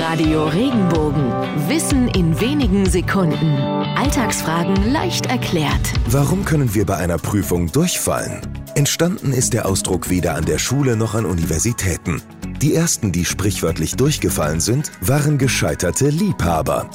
Radio Regenbogen. Wissen in wenigen Sekunden. Alltagsfragen leicht erklärt. Warum können wir bei einer Prüfung durchfallen? Entstanden ist der Ausdruck weder an der Schule noch an Universitäten. Die ersten, die sprichwörtlich durchgefallen sind, waren gescheiterte Liebhaber.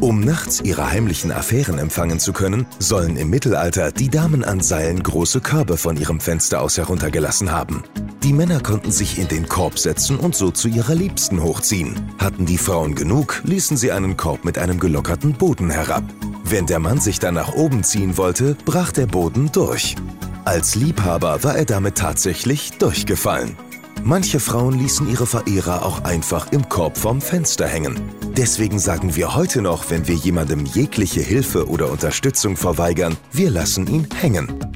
Um nachts ihre heimlichen Affären empfangen zu können, sollen im Mittelalter die Damen an Seilen große Körbe von ihrem Fenster aus heruntergelassen haben. Die Männer konnten sich in den Korb setzen und so zu ihrer Liebsten hochziehen. Hatten die Frauen genug, ließen sie einen Korb mit einem gelockerten Boden herab. Wenn der Mann sich dann nach oben ziehen wollte, brach der Boden durch. Als Liebhaber war er damit tatsächlich durchgefallen. Manche Frauen ließen ihre Verehrer auch einfach im Korb vom Fenster hängen. Deswegen sagen wir heute noch, wenn wir jemandem jegliche Hilfe oder Unterstützung verweigern, wir lassen ihn hängen.